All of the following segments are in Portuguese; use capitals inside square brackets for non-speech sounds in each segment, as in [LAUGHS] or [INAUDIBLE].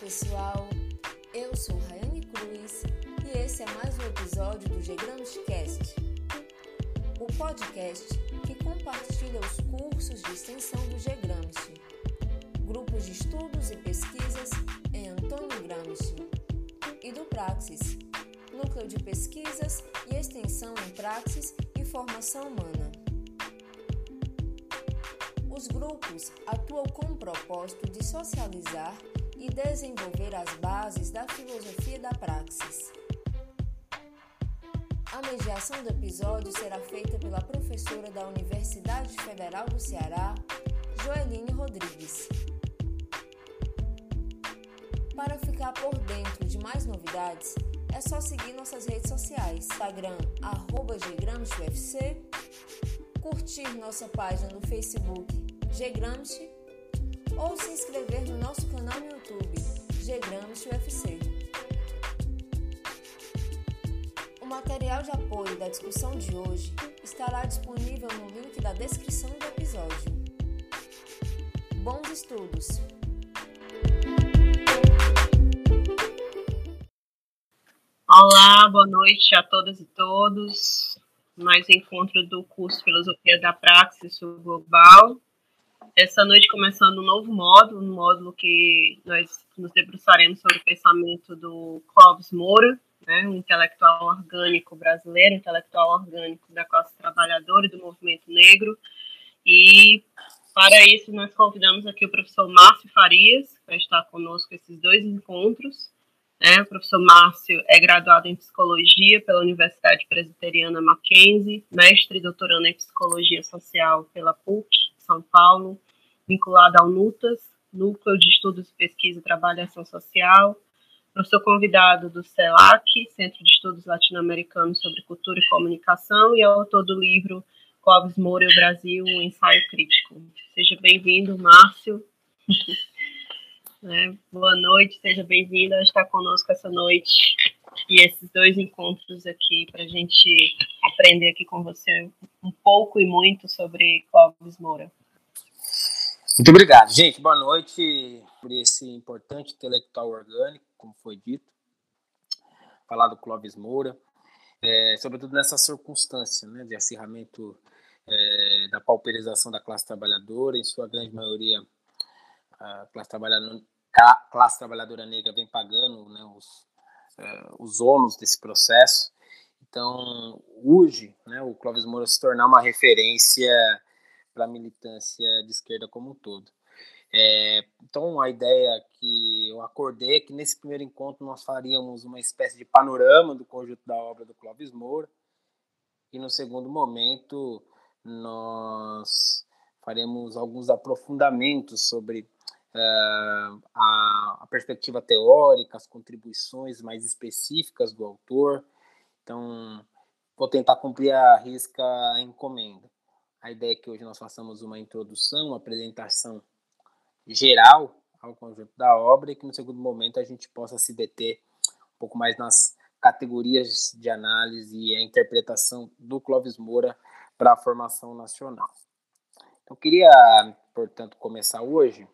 pessoal, eu sou Rayane Cruz e esse é mais um episódio do Gegramos Cast, o podcast que compartilha os cursos de extensão do Gramsci, grupos de estudos e pesquisas em Antônio Gramsci, e do Praxis, núcleo de pesquisas e extensão em praxis e formação humana. Os grupos atuam com o propósito de socializar e desenvolver as bases da filosofia da praxis. A mediação do episódio será feita pela professora da Universidade Federal do Ceará, Joeline Rodrigues. Para ficar por dentro de mais novidades, é só seguir nossas redes sociais: Instagram, arroba curtir nossa página no Facebook Gramsci ou se inscrever no nosso canal no YouTube, Gramsci UFC. O material de apoio da discussão de hoje estará disponível no link da descrição do episódio. Bons estudos! Olá, boa noite a todas e todos. Mais encontro do curso Filosofia da Praxis Global. Essa noite começando um novo módulo, um módulo que nós nos debruçaremos sobre o pensamento do Clóvis Moura, né, um intelectual orgânico brasileiro, intelectual orgânico da classe trabalhadora e do movimento negro. E para isso nós convidamos aqui o professor Márcio Farias para estar conosco esses dois encontros. Né? O professor Márcio é graduado em psicologia pela Universidade Presbiteriana Mackenzie, mestre e doutorando em psicologia social pela PUC São Paulo, vinculado ao NUTAS, Núcleo de Estudos e Pesquisa e Trabalho e Ação Social. Professor convidado do CELAC, Centro de Estudos Latino-Americanos sobre Cultura e Comunicação, e autor do livro Clóvis Moura e o Brasil, um ensaio crítico. Seja bem-vindo, Márcio. [LAUGHS] É, boa noite, seja bem-vindo a estar conosco essa noite e esses dois encontros aqui para a gente aprender aqui com você um pouco e muito sobre Clóvis Moura. Muito obrigado. Gente, boa noite por esse importante intelectual orgânico, como foi dito. Falar do Clóvis Moura, é, sobretudo nessa circunstância né, de acirramento é, da pauperização da classe trabalhadora, em sua grande maioria a classe trabalhadora, a classe trabalhadora negra vem pagando né, os, os ônus desse processo. Então, urge né, o Clóvis Moura se tornar uma referência para a militância de esquerda como um todo. É, então, a ideia que eu acordei é que nesse primeiro encontro nós faríamos uma espécie de panorama do conjunto da obra do Clóvis Moura, e no segundo momento nós faremos alguns aprofundamentos sobre a, a, perspectiva teórica, as contribuições mais específicas do autor. Então, vou tentar cumprir a risca a encomenda. A ideia é que hoje nós façamos uma introdução, uma apresentação geral ao conjunto da obra e que no segundo momento a gente possa se deter um pouco mais nas categorias de análise e a interpretação do Clóvis Moura para a formação nacional. Eu queria, portanto, começar hoje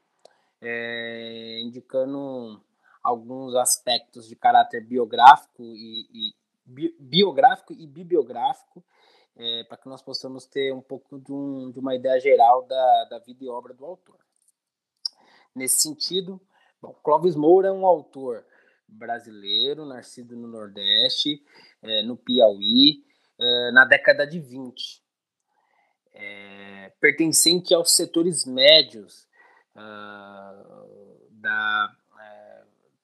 é, indicando alguns aspectos de caráter biográfico e, e bi, biográfico e bibliográfico é, para que nós possamos ter um pouco de, um, de, uma ideia geral da, da vida e obra do autor. Nesse sentido, bom, Clóvis Moura é um autor brasileiro, nascido no Nordeste, é, no Piauí, é, na década de 20. É, pertencente aos setores médios uh, da,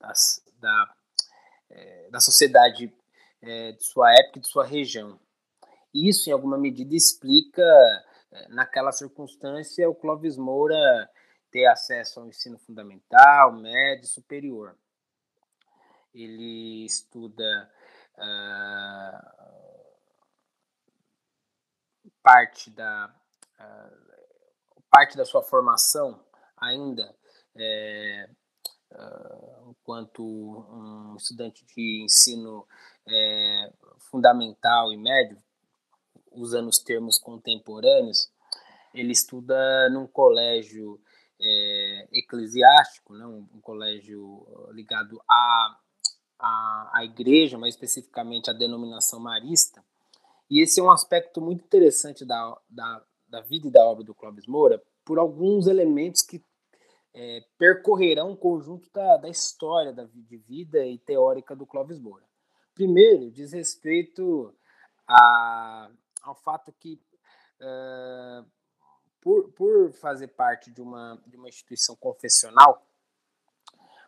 das, da, é, da sociedade é, de sua época e de sua região. Isso, em alguma medida, explica, eh, naquela circunstância, o Clóvis Moura ter acesso ao ensino fundamental, médio e superior. Ele estuda uh, parte da uh, parte da sua formação ainda é, uh, enquanto um estudante de ensino é, fundamental e médio usando os termos contemporâneos, ele estuda num colégio é, eclesiástico, né, um, um, colégio ligado à, à, à igreja, mais especificamente à denominação marista. E esse é um aspecto muito interessante da, da, da vida e da obra do Clóvis Moura, por alguns elementos que é, percorrerão um conjunto da, da história da, de vida e teórica do Clóvis Moura. Primeiro, diz respeito a, ao fato que, uh, por, por fazer parte de uma, de uma instituição confessional,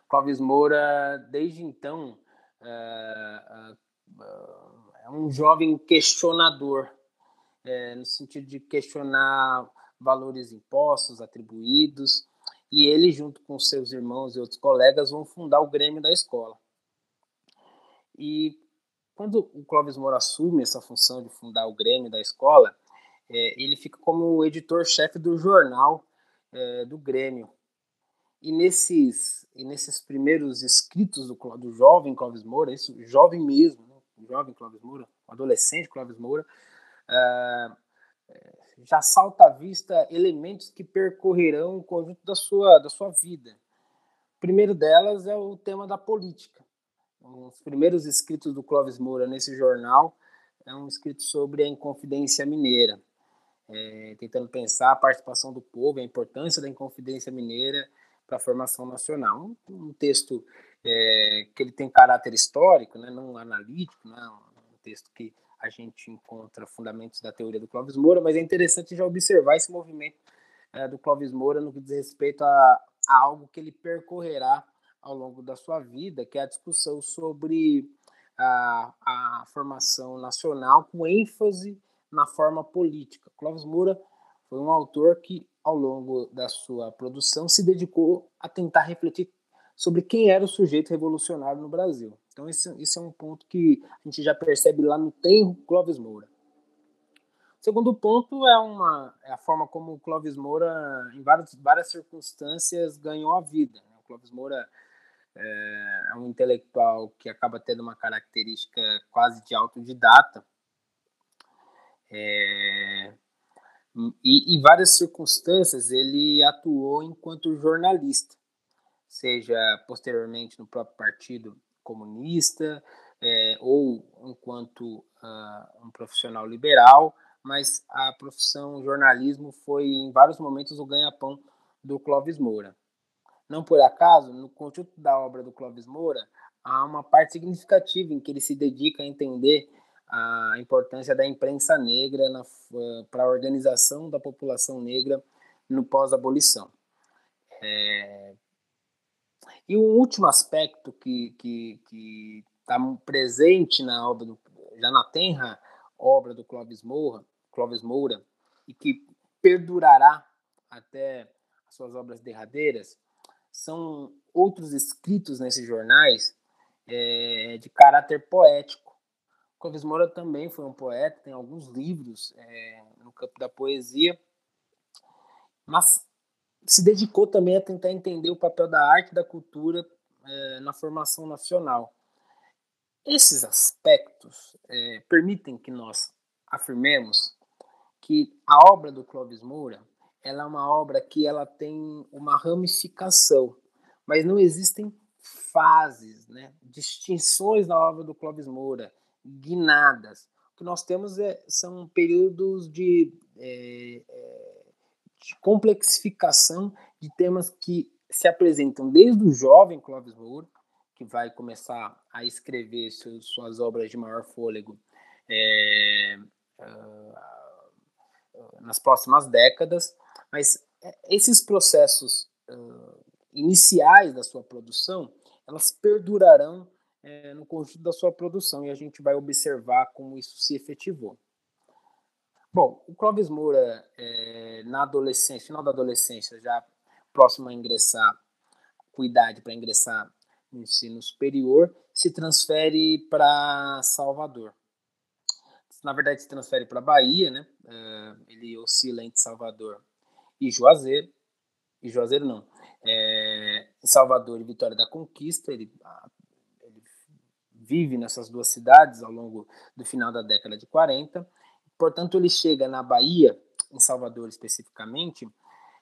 Clóvis Moura, desde então, uh, uh, é um jovem questionador, no sentido de questionar valores impostos, atribuídos, e ele, junto com seus irmãos e outros colegas, vão fundar o Grêmio da escola. E quando o Clóvis Moura assume essa função de fundar o Grêmio da escola, é, ele fica como editor-chefe do jornal é, do Grêmio. E nesses, e nesses primeiros escritos do, do jovem Clóvis Moura, isso jovem mesmo, né? o jovem Clóvis Moura, o adolescente Clóvis Moura, uh, já salta à vista elementos que percorrerão o conjunto da sua, da sua vida. O primeiro delas é o tema da política. Os primeiros escritos do Clóvis Moura nesse jornal é um escrito sobre a Inconfidência Mineira, é, tentando pensar a participação do povo, a importância da Inconfidência Mineira para a formação nacional. Um, um texto é, que ele tem caráter histórico, né, não analítico, não, é um texto que a gente encontra fundamentos da teoria do Clóvis Moura, mas é interessante já observar esse movimento é, do Clóvis Moura no que diz respeito a, a, algo que ele percorrerá ao longo da sua vida, que é a discussão sobre a, a formação nacional com ênfase na forma política. Clóvis Moura foi um autor que, ao longo da sua produção, se dedicou a tentar refletir sobre quem era o sujeito revolucionário no Brasil. Então, esse, esse é um ponto que a gente já percebe lá no Tenro Clóvis Moura. O segundo ponto é, uma, é a forma como o Clóvis Moura, em várias, várias circunstâncias, ganhou a vida. Né? O Clóvis Moura é, é um intelectual que acaba tendo uma característica quase de autodidata. É, e em várias circunstâncias ele atuou enquanto jornalista, seja posteriormente no próprio partido comunista é, ou enquanto uh, um profissional liberal, mas a profissão jornalismo foi em vários momentos o ganha-pão do Clóvis Moura. Não por acaso, no conjunto da obra do Clóvis Moura, há uma parte significativa em que ele se dedica a entender a importância da imprensa negra para a organização da população negra no pós-abolição. É, e um último aspecto que que está presente na obra do, já na tenra obra do Clóvis Moura, Clóvis Moura e que perdurará até as suas obras derradeiras são outros escritos nesses jornais é, de caráter poético. Clóvis Moura também foi um poeta, tem alguns livros é, no campo da poesia, mas se dedicou também a tentar entender o papel da arte e da cultura é, na formação nacional. Esses aspectos é, permitem que nós afirmemos que a obra do Clóvis Moura ela é uma obra que ela tem uma ramificação, mas não existem fases, né, distinções na obra do Clóvis Moura, guinadas. O que nós temos é, são períodos de é, de complexificação de temas que se apresentam desde o jovem Clóvis Moura, que vai começar a escrever seus, suas obras de maior fôlego é, uh, nas próximas décadas, mas é, esses processos uh, iniciais da sua produção, elas perdurarão é, no conjunto da sua produção e a gente vai observar como isso se efetivou. Bom, o Clóvis Moura, é, na adolescência, final da adolescência, já próximo a ingressar, com idade para ingressar no ensino superior, se transfere para Salvador. Na verdade, se transfere para Bahia, né? É, ele oscila entre Salvador e Juazeiro. E Juazeiro não. É, Salvador e Vitória da Conquista. Ele, ele vive nessas duas cidades ao longo do final da década de 40 Portanto, ele chega na Bahia, em Salvador especificamente,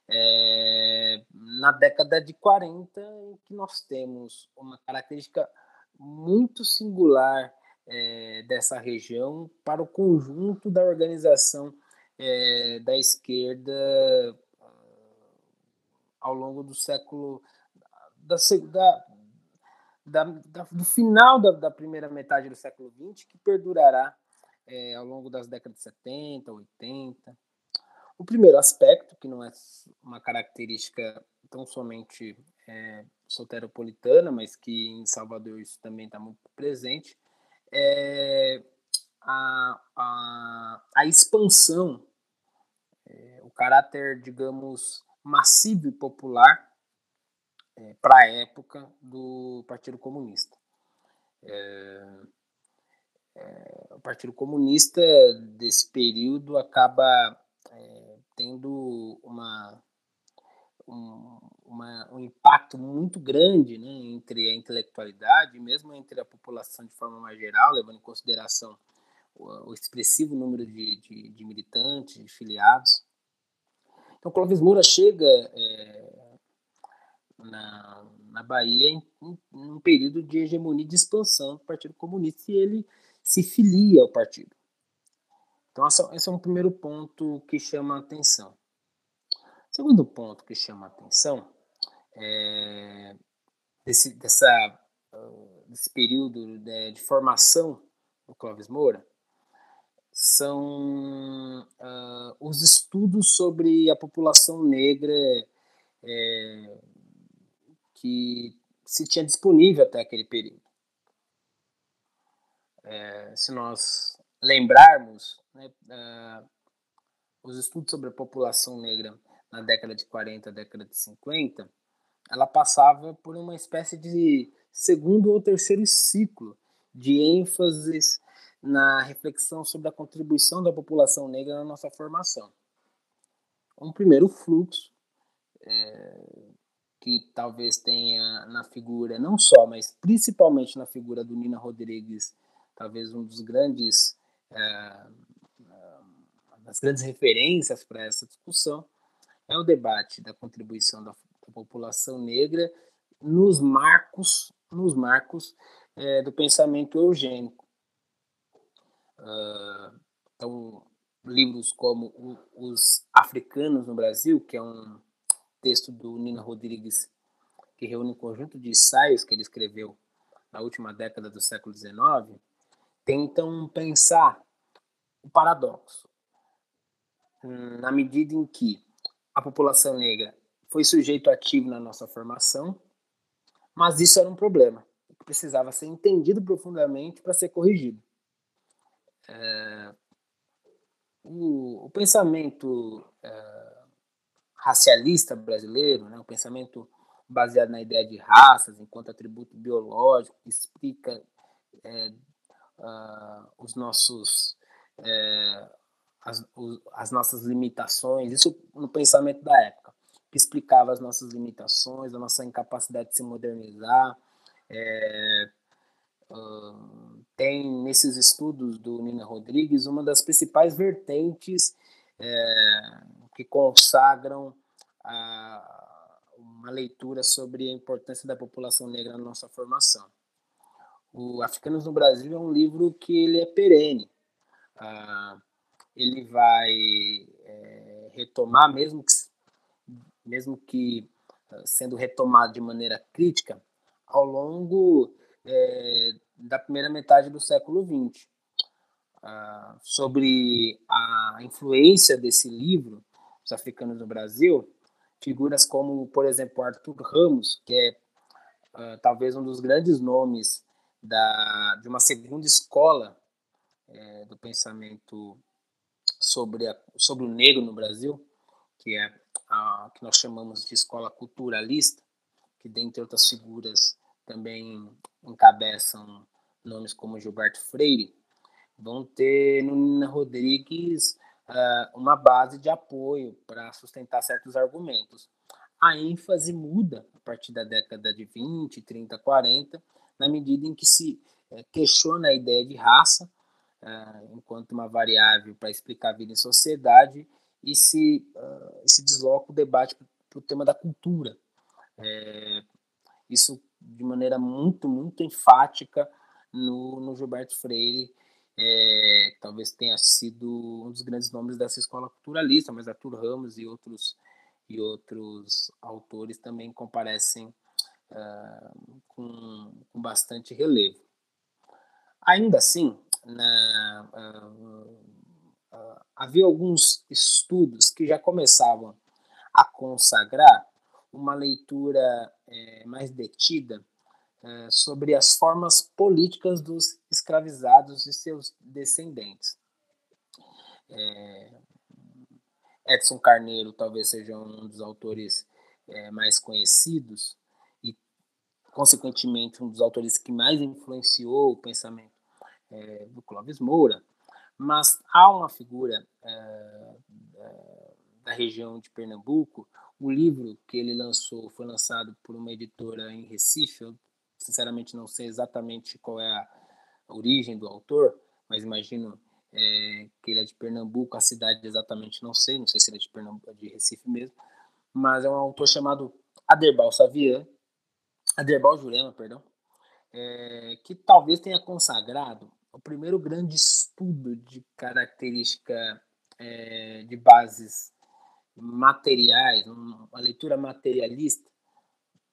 é, na década de 40, em que nós temos uma característica muito singular é, dessa região para o conjunto da organização é, da esquerda ao longo do século da, da, da, do final da, da, primeira metade do século XX, que perdurará é, ao longo das décadas de 70, 80. O primeiro aspecto, que não é uma característica tão somente é, soteropolitana, mas que em Salvador isso também está muito presente, é a, a, a expansão, é, o caráter, digamos, massivo e popular é, para a época do Partido Comunista. É, é, o Partido Comunista desse período acaba é, tendo uma, um, uma, um impacto muito grande né, entre a intelectualidade, mesmo entre a população de forma mais geral, levando em consideração o, o expressivo número de, de, de, militantes, de filiados. Então, Clóvis Moura chega é, na, na Bahia em, em, um período de hegemonia de expansão do Partido Comunista e ele se filia ao partido. Então, esse é um primeiro ponto que chama a atenção. Segundo ponto que chama atenção é desse, dessa, desse período de, de formação do Clóvis Moura são uh, os estudos sobre a população negra é, que se tinha disponível até aquele período. É, se nós lembrarmos né, uh, os estudos sobre a população negra na década de 40, década de 50, ela passava por uma espécie de segundo ou terceiro ciclo de ênfases na reflexão sobre a contribuição da população negra na nossa formação. Um primeiro fluxo, é, que talvez tenha na figura, não só, mas principalmente na figura do Nina Rodrigues talvez um dos grandes é, das grandes referências para essa discussão é o debate da contribuição da, da população negra nos marcos nos marcos é, do pensamento eugênico. Uh, então livros como os africanos no Brasil que é um texto do Nina Rodrigues que reúne um conjunto de ensaios que ele escreveu na última década do século XIX tentam pensar o paradoxo. Na medida em que a população negra foi sujeito ativo na nossa formação, mas isso era um problema que precisava ser entendido profundamente para ser corrigido. É, o, o, pensamento é, racialista brasileiro, né, o pensamento baseado na ideia de raças enquanto atributo biológico, que explica é, uh, os nossos é, as, as nossas limitações, isso no pensamento da época, que explicava as nossas limitações, a nossa incapacidade de se modernizar. É, uh, tem nesses estudos do Nina Rodrigues uma das principais vertentes é, que consagram a, uma leitura sobre a importância da população negra na nossa formação. O Africanos no Brasil é um livro que ele é perene. Ah, ele vai é, retomar, mesmo que, mesmo que ah, sendo retomado de maneira crítica, ao longo é, da primeira metade do século XX. Ah, sobre a influência desse livro, Os Africanos no Brasil, figuras como, por exemplo, Arthur Ramos, que é uh, talvez um dos grandes nomes da, de uma segunda escola é, do pensamento sobre, a, sobre o negro no Brasil, que é a que nós chamamos de escola culturalista, que dentre outras figuras também encabeçam nomes como Gilberto Freire, vão ter no Nina Rodrigues uh, uma base de apoio para sustentar certos argumentos. A ênfase muda a partir da década de 20, 30, 40, na medida em que se é, questiona a ideia de raça é, enquanto uma variável para explicar a vida em sociedade e se, uh, se desloca o debate para o tema da cultura. Isso de maneira muito, muito enfática no, no Gilberto Freire, é, talvez tenha sido um dos grandes nomes dessa escola culturalista, mas Arthur Ramos e outros, e outros autores também comparecem com, com bastante relevo. Ainda assim, na, uh, uh, havia alguns estudos que já começavam a consagrar uma leitura é, mais detida é, sobre as formas políticas dos escravizados e seus descendentes. É, Edson Carneiro talvez seja um dos autores mais conhecidos consequentemente, um dos autores que mais influenciou o pensamento é, do Clóvis Moura, mas há uma figura é, é, da região de Pernambuco, o livro que ele lançou foi lançado por uma editora em Recife, eu sinceramente não sei exatamente qual é a origem do autor, mas imagino é, que ele é de Pernambuco, a cidade exatamente não sei, não sei se ele é de Pernambuco, de Recife mesmo, mas é um autor chamado Aderbal Savian, Aderbal Jurema, perdão, é, que talvez tenha consagrado o primeiro grande estudo de característica é, de bases materiais, uma leitura materialista,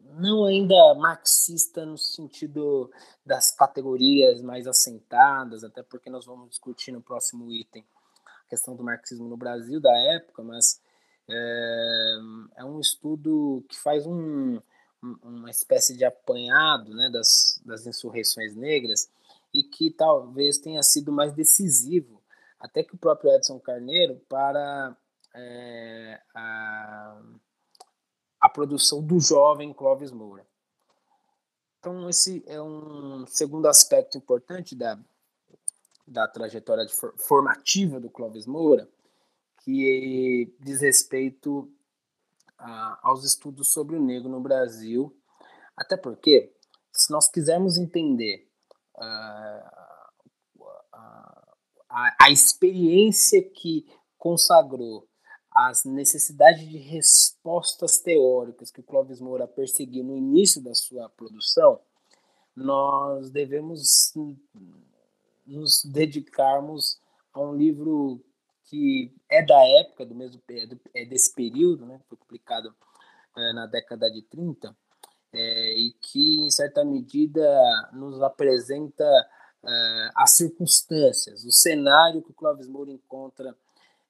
não ainda marxista no sentido das categorias mais assentadas, até porque nós vamos discutir no próximo item a questão do marxismo no Brasil da época, mas é, é um estudo que faz um, uma espécie de apanhado né, das, das insurreições negras e que talvez tenha sido mais decisivo, até que o próprio Edson Carneiro, para é, a, a produção do jovem Clóvis Moura. Então, esse é um segundo aspecto importante da, da trajetória formativa do Clóvis Moura, que diz respeito a, aos estudos sobre o negro no Brasil, até porque, se nós quisermos entender a, a, a experiência que consagrou as necessidades de respostas teóricas que o Clóvis Moura perseguiu no início da sua produção, nós devemos nos dedicarmos a um livro que é da época, do mesmo é desse período, né, foi publicado é, na década de 30, é, e que, em certa medida, nos apresenta é, as circunstâncias, o cenário que o Clóvis Moura encontra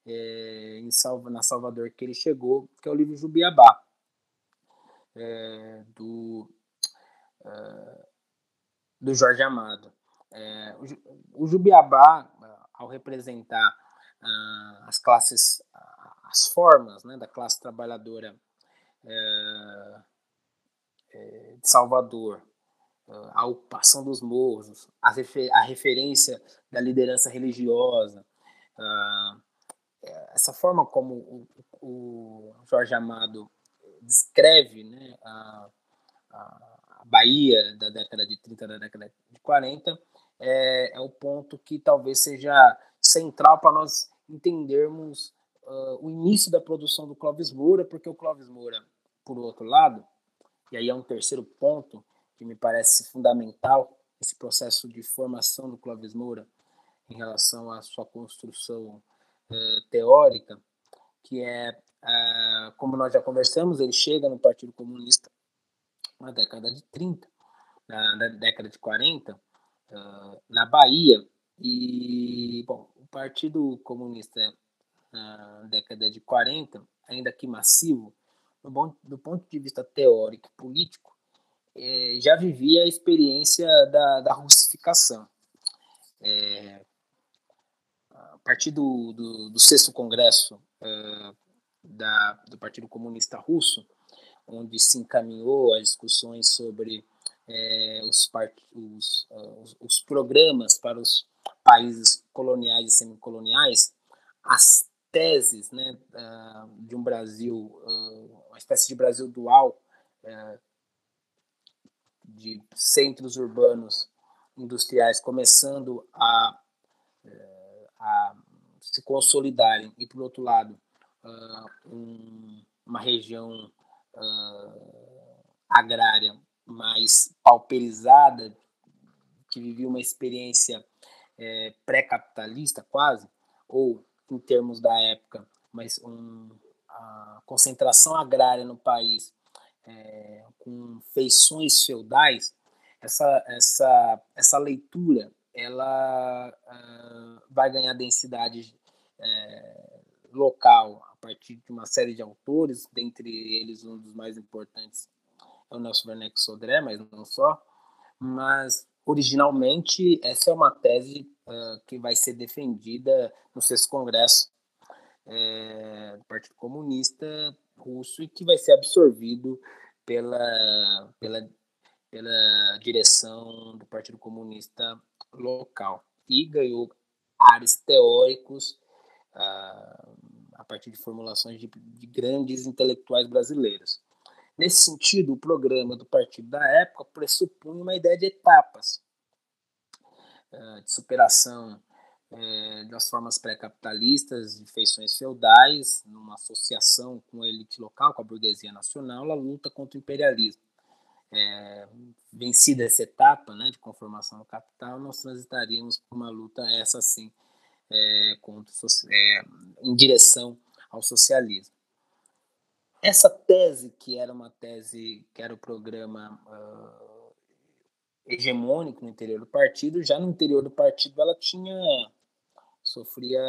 em Salva, na Salvador que ele chegou, que é o livro Jubiabá, do, do Jorge Amado. O Jubiabá, ao representar ah, as classes, as formas né, da classe trabalhadora é, é, de Salvador, a ocupação dos morros, a, refer, a referência da liderança religiosa, uh, essa forma como o, o, Jorge Amado descreve né, a, a, Bahia da década de 30, da década de 40, é, é o ponto que talvez seja central para nós entendermos uh, o início da produção do Clóvis Moura, porque o Clóvis Moura, por outro lado, e aí é um terceiro ponto que me parece fundamental, esse processo de formação do Clóvis Moura em relação à sua construção uh, teórica, que é, uh, como nós já conversamos, ele chega no Partido Comunista na década de 30, na, na década de 40, uh, na Bahia, e, bom, o Partido Comunista na década de 40, ainda que massivo, do, ponto de vista teórico e político, eh, já vivia a experiência da, da russificação. É, partir do, do, do sexto congresso uh, da, do Partido Comunista Russo, onde se encaminhou as discussões sobre eh, os, os, uh, os, os, programas para os países coloniais e semicoloniais, as teses né, uh, de um Brasil, uma espécie de Brasil dual, de centros urbanos industriais começando a a se consolidarem e, por outro lado, uma região agrária mais pauperizada, que vivia uma experiência é, pré-capitalista quase, ou em termos da época, mas um, a concentração agrária no país é, com feições feudais, essa, essa, essa leitura ela uh, vai ganhar densidade é, local a partir de uma série de autores, dentre eles um dos mais importantes é o Nelson Werneck Sodré, mas não só. Mas originalmente essa é uma tese uh, que vai ser defendida no sexto congresso é, do Partido Comunista Russo e que vai ser absorvido pela, pela, pela direção do Partido Comunista local e ganhou áreas teóricos uh, a partir de formulações de, de grandes intelectuais brasileiros. Nesse sentido, o programa do partido da época pressupunha uma ideia de etapas uh, de superação é, das formas pré-capitalistas, de feições feudais, numa associação com a elite local, com a burguesia nacional, a luta contra o imperialismo. É, vencida essa etapa né, de conformação do capital, nós transitaríamos por uma luta essa sim, é, contra, é, em direção ao socialismo. Essa tese, que era uma tese, que era o programa uh, hegemônico no interior do partido, já no interior do partido ela tinha sofria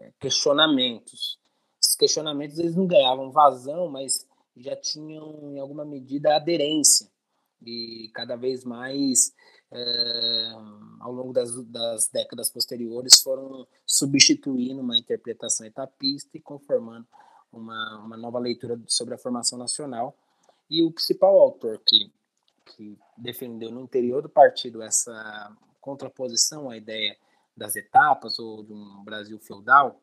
eh, questionamentos. Esses questionamentos eles não ganhavam vazão, mas já tinham em alguma medida aderência e cada vez mais é, ao longo das, das, décadas posteriores foram substituindo uma interpretação etapista e conformando uma, uma nova leitura sobre a formação nacional e o principal autor que, que defendeu no interior do partido essa contraposição à ideia das etapas ou de um Brasil feudal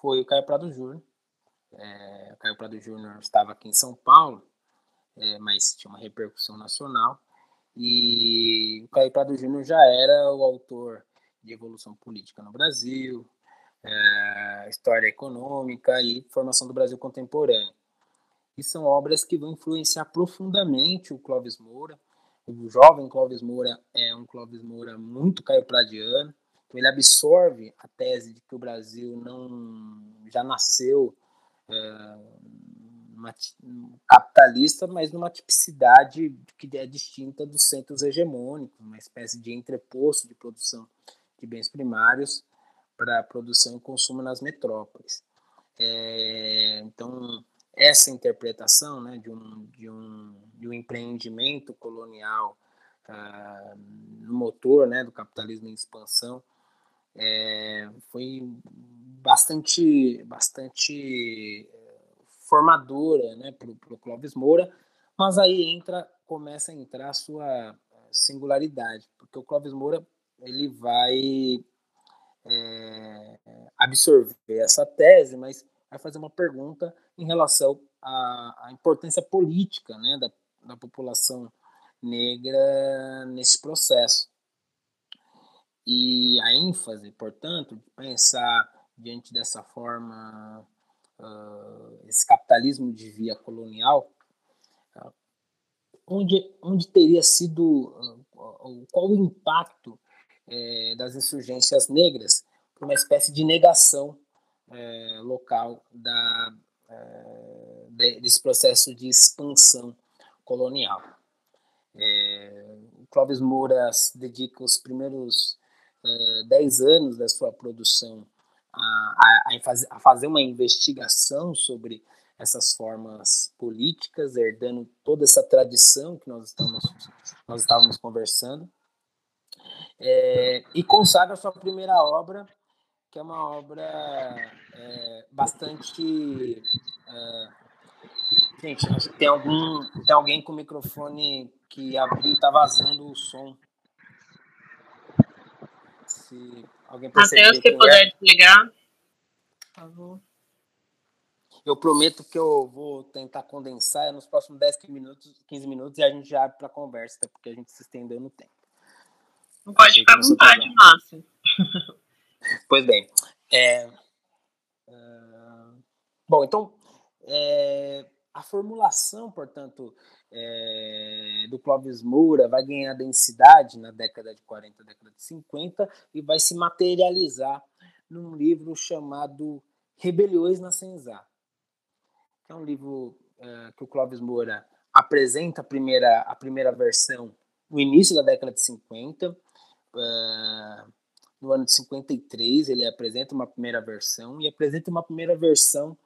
foi o Caio Prado Júnior. É, o Caio Prado Júnior estava aqui em São Paulo, é, mas tinha uma repercussão nacional. E o Caio Prado Júnior já era o autor de Evolução Política no Brasil, História Econômica e Formação do Brasil Contemporâneo. E são obras que vão influenciar profundamente o Clóvis Moura, o jovem Clóvis Moura é um Clóvis Moura muito caiopradiano, então ele absorve a tese de que o Brasil não já nasceu é, uma, capitalista, mas numa tipicidade que é distinta dos centros hegemônicos, uma espécie de entreposto de produção de bens primários para produção e consumo nas metrópoles. É, então, essa interpretação né, de, um, de, um, de um empreendimento colonial uh, no motor né, do capitalismo em expansão é, foi bastante, bastante eh, formadora né, para o Clóvis Moura, mas aí entra, começa a entrar a sua singularidade, porque o Clóvis Moura ele vai é, absorver essa tese, mas vai fazer uma pergunta em relação à, à importância política né, da, da população negra nesse processo. E a ênfase, portanto, de pensar diante dessa forma uh, esse capitalismo de via colonial, uh, onde, onde teria sido, uh, qual o impacto eh, das insurgências negras, uma espécie de negação é, local da, é, desse processo de expansão colonial. É, o Clóvis Moura dedica os primeiros é, dez anos da sua produção a, a, a fazer uma investigação sobre essas formas políticas, herdando toda essa tradição que nós estamos nós estávamos conversando, é, e consagra sua primeira obra que é uma obra é, bastante. É, gente, acho que tem algum. Tem alguém com o microfone que abriu e está vazando o som. Se alguém perceber. Até se puder é. desligar. Por favor. Eu prometo que eu vou tentar condensar nos próximos 10 15 minutos, 15 minutos e a gente já abre para conversa, porque a gente se estendeu no tempo. Não pode ficar à vontade, Márcio. [LAUGHS] Pois bem, é, uh, Bom, então, é, a formulação, portanto, é, do Clóvis Moura vai ganhar densidade na década de 40, década de 50 e vai se materializar num livro chamado Rebeliões na Senzá. É um livro é, que o Clóvis Moura apresenta a primeira, a primeira versão no início da década de 50. É, no ano de 53, ele apresenta uma primeira versão e apresenta uma primeira versão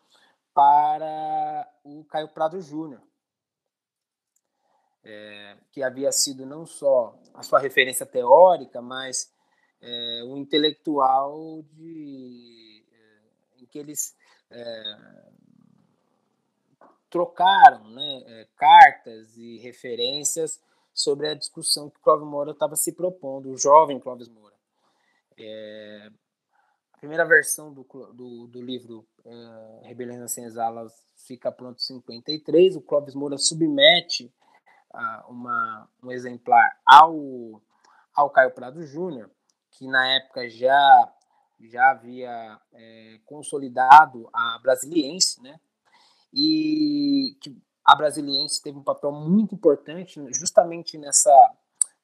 para o Caio Prado Júnior, é, que havia sido não só a sua referência teórica, mas é, um intelectual de, é, em que eles trocaram né, cartas e referências sobre a discussão que Clóvis Moura estava se propondo, o jovem Clóvis Moura. É, a primeira versão do, do, do livro é, Rebelião nas Senzalas fica pronto em 53, o Clóvis Moura submete uh, uma, um exemplar ao, ao Caio Prado Júnior, que na época já, já havia é, consolidado a Brasiliense, né? e que a Brasiliense teve um papel muito importante justamente nessa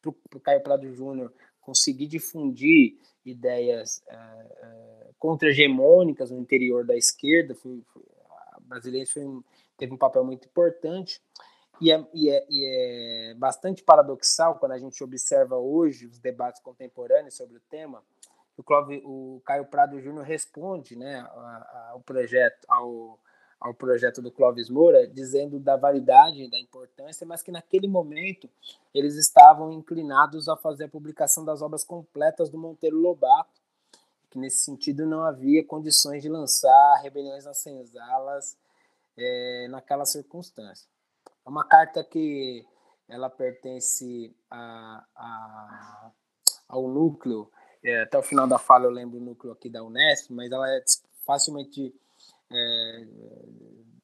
para o Caio Prado Júnior conseguir difundir ideias é, contra-hegemônicas no interior da esquerda. Foi, foi, a Brasiliense foi, teve um papel muito importante. E é, e, é, e é bastante paradoxal quando a gente observa hoje os debates contemporâneos sobre o tema, o, Clove, o Caio Prado Júnior responde né, ao projeto, ao, ao projeto do Clóvis Moura, dizendo da validade, da importância, mas que naquele momento eles estavam inclinados a fazer a publicação das obras completas do Monteiro Lobato, que nesse sentido não havia condições de lançar Rebeliões nas Senzalas é, naquela circunstância. É uma carta que ela pertence a, a, ao núcleo, é, até o final da fala eu lembro o núcleo aqui da Unesp, mas ela é facilmente é,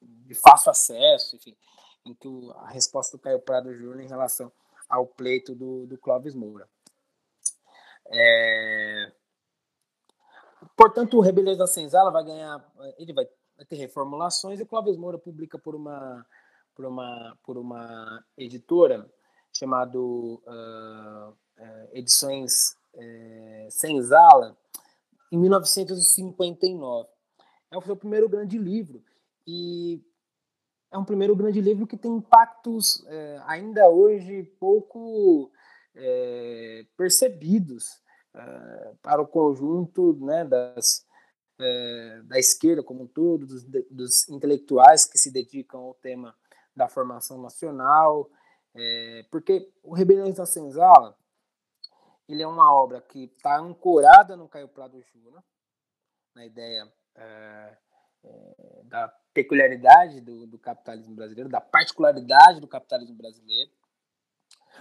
de fácil acesso, enfim, em que a resposta do Caio Prado Júnior em relação ao pleito do, do Clóvis Moura. É, portanto, o Rebeliões da Senzala vai ganhar, ele vai, vai ter reformulações e o Clóvis Moura publica por uma, por uma, por uma editora chamado uh, Edições uh, Senzala em 1959 é o seu primeiro grande livro. E é um primeiro grande livro que tem impactos é, ainda hoje pouco é, percebidos é, para o conjunto né, das, é, da esquerda como um todo, dos, dos, intelectuais que se dedicam ao tema da formação nacional, é, porque o Rebeliões da Senzala ele é uma obra que está ancorada no Caio Prado Júnior, na ideia é, é, da peculiaridade do, do, capitalismo brasileiro, da particularidade do capitalismo brasileiro,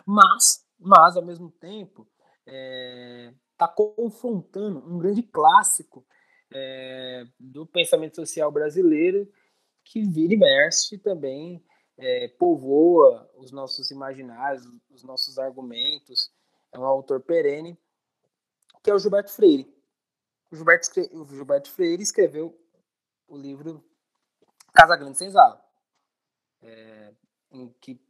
mas, mas ao mesmo tempo, está é, confrontando um grande clássico é, do pensamento social brasileiro que vira e mexe também é, povoa os nossos imaginários, os nossos argumentos. É um autor perene, que é o Gilberto Freire. O Gilberto, o Gilberto Freire escreveu o livro Casa Grande Senzala, é, em que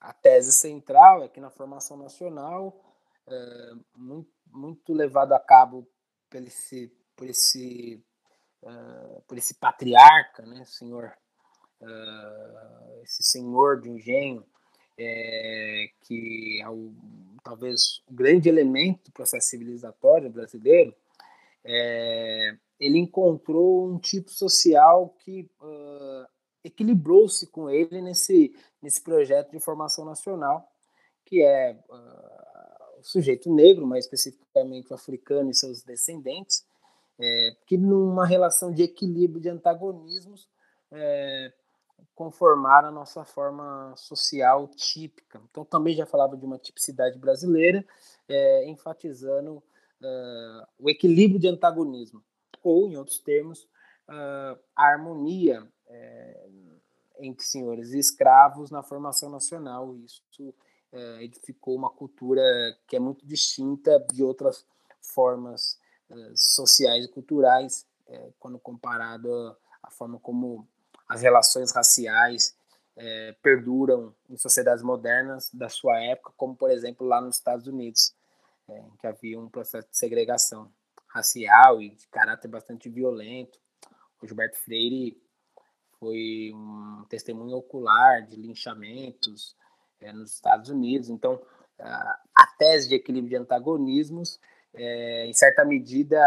a tese central é que na formação nacional, é, muito, muito levado a cabo por esse, por esse, uh, por esse patriarca, né, senhor, uh, esse senhor de engenho, é, que é o, talvez o grande elemento do processo civilizatório brasileiro, é, ele encontrou um tipo social que uh, equilibrou-se com ele nesse, nesse projeto de formação nacional, que é uh, o sujeito negro, mais especificamente o africano e seus descendentes, é, que numa relação de equilíbrio de antagonismos é, conformaram a nossa forma social típica. Então também já falava de uma tipicidade brasileira, é, enfatizando uh, o equilíbrio de antagonismo, ou, em outros termos, uh, a harmonia é, entre senhores e escravos na formação nacional. Isso é, edificou uma cultura que é muito distinta de outras formas é, sociais e culturais, quando comparado a forma como as relações raciais perduram em sociedades modernas da sua época, como por exemplo lá nos Estados Unidos, é, em que havia um processo de segregação racial e de caráter bastante violento. O Gilberto Freire foi um testemunho ocular de linchamentos é, nos Estados Unidos. Então, a tese de equilíbrio de antagonismos, é, em certa medida,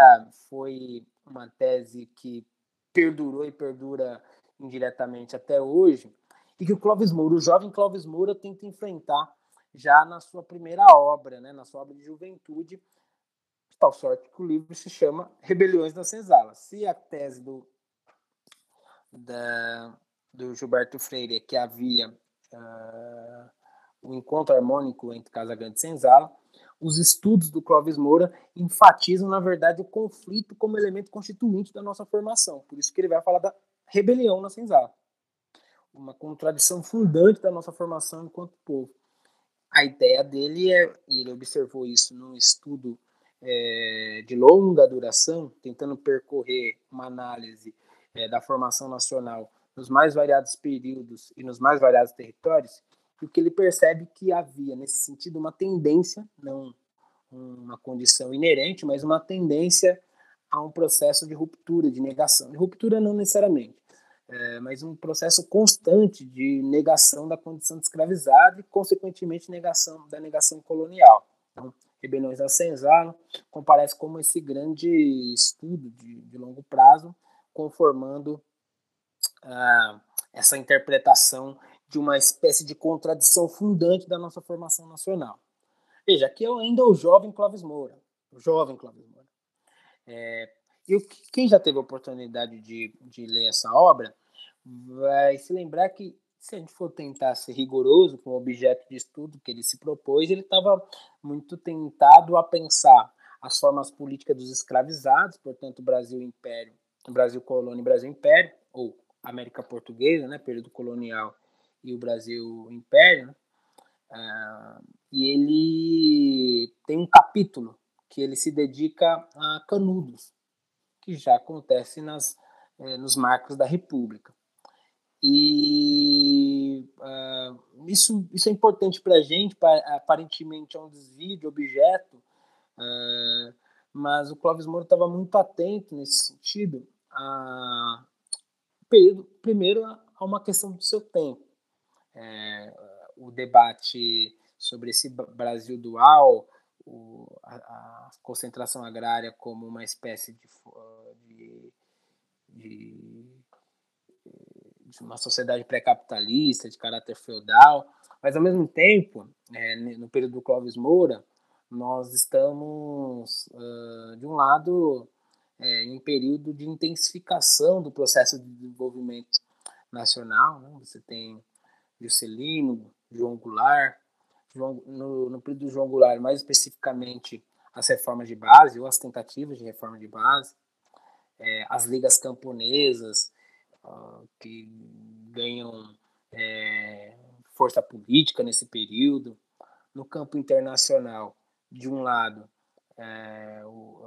foi uma tese que perdurou e perdura indiretamente até hoje, e que o Clóvis Moura, o jovem Clóvis Moura, tenta enfrentar já na sua primeira obra, né, na sua obra de juventude, de tal sorte que o livro se chama Rebeliões da Senzala. Se a tese do, da, do Gilberto Freire é que havia uh, um encontro harmônico entre Casa Grande e Senzala, os estudos do Clóvis Moura enfatizam, na verdade, o conflito como elemento constituinte da nossa formação. Por isso que ele vai falar da rebelião na senzala. Uma contradição fundante da nossa formação enquanto povo. A ideia dele é, e ele observou isso num estudo é, de longa duração, tentando percorrer uma análise é, da formação nacional nos mais variados períodos e nos mais variados territórios, porque ele percebe que havia, nesse sentido, uma tendência, não uma condição inerente, mas uma tendência a um processo de ruptura, de negação. De ruptura não necessariamente, é, mas um processo constante de negação da condição de escravizado e, consequentemente, negação da negação colonial. Então, Rebeliões da Senzala comparece como esse grande estudo de, de longo prazo, conformando ah, essa interpretação de uma espécie de contradição fundante da nossa formação nacional. Veja, aqui é ainda o jovem Clóvis Moura, o jovem Clóvis Moura. É, e quem já teve a oportunidade de, de ler essa obra vai se lembrar que se a gente for tentar ser rigoroso com o objeto de estudo que ele se propôs, ele estava muito tentado a pensar as formas políticas dos escravizados, portanto, Brasil Império, Brasil Colônia e Brasil Império, ou América Portuguesa, né, período colonial e o Brasil Império, né? uh, e ele tem um capítulo que ele se dedica a Canudos, que já acontece nas, eh, nos marcos da República. E uh, isso, isso é importante para a gente, aparentemente é um desvio de objeto, uh, mas o Clóvis Moura estava muito atento nesse sentido, a, primeiro a uma questão do seu tempo é, o debate sobre esse Brasil dual, o, a, a, concentração agrária como uma espécie de, de, de, de uma sociedade pré-capitalista, de caráter feudal, mas ao mesmo tempo, é, no período do Clóvis Moura, nós estamos, uh, de um lado, é, em período de intensificação do processo de desenvolvimento nacional. Né? Você tem Juscelino, João Goulart, No, no período do João Goulart, mais especificamente as reformas de base ou as tentativas de reforma de base, é, as ligas camponesas que ganham é, força política nesse período, no campo internacional, de um lado, é, o,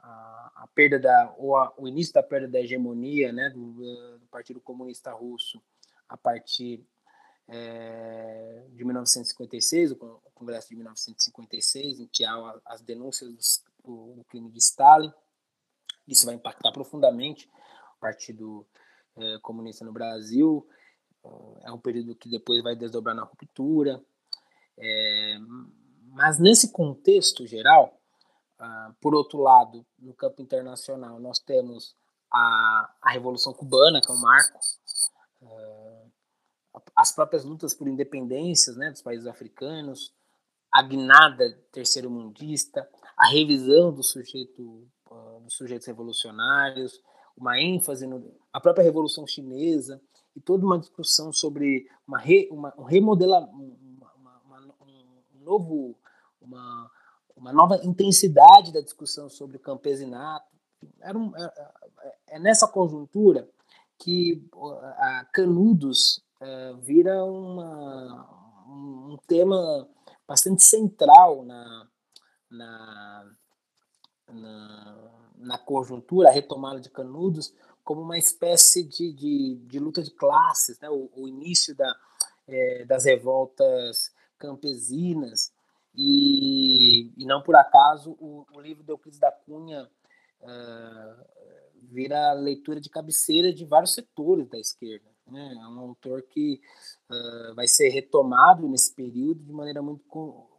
a, a, perda da ou a, o início da perda da hegemonia né, do, do Partido Comunista Russo a partir é, de 1956, o Congresso de 1956, em que há as denúncias do, do crime de Stalin. Isso vai impactar profundamente o Partido é, Comunista no Brasil. É um período que depois vai desdobrar na ruptura. É, mas nesse contexto geral, ah, por outro lado, no campo internacional, nós temos a, a Revolução Cubana, que é um marco. As próprias lutas por independências né, dos países africanos, a guinada terceiro mundista, a revisão do sujeito, uh, dos sujeitos revolucionários, uma ênfase no, a própria revolução chinesa e toda uma discussão sobre uma, re, uma um remodelar uma, uma, um novo uma, uma nova intensidade da discussão sobre o campesinato. Era um, é, é, é nessa conjuntura que a Canudos é, vira uma, um tema bastante central na, na, na, na, conjuntura, a retomada de Canudos, como uma espécie de, de, de luta de classes, né? o, o início da, é, das revoltas campesinas, e, e, não por acaso o, o livro de Euclides da Cunha uh, vira leitura de cabeceira de vários setores da esquerda. Né? É um autor que uh, vai ser retomado nesse período de maneira muito,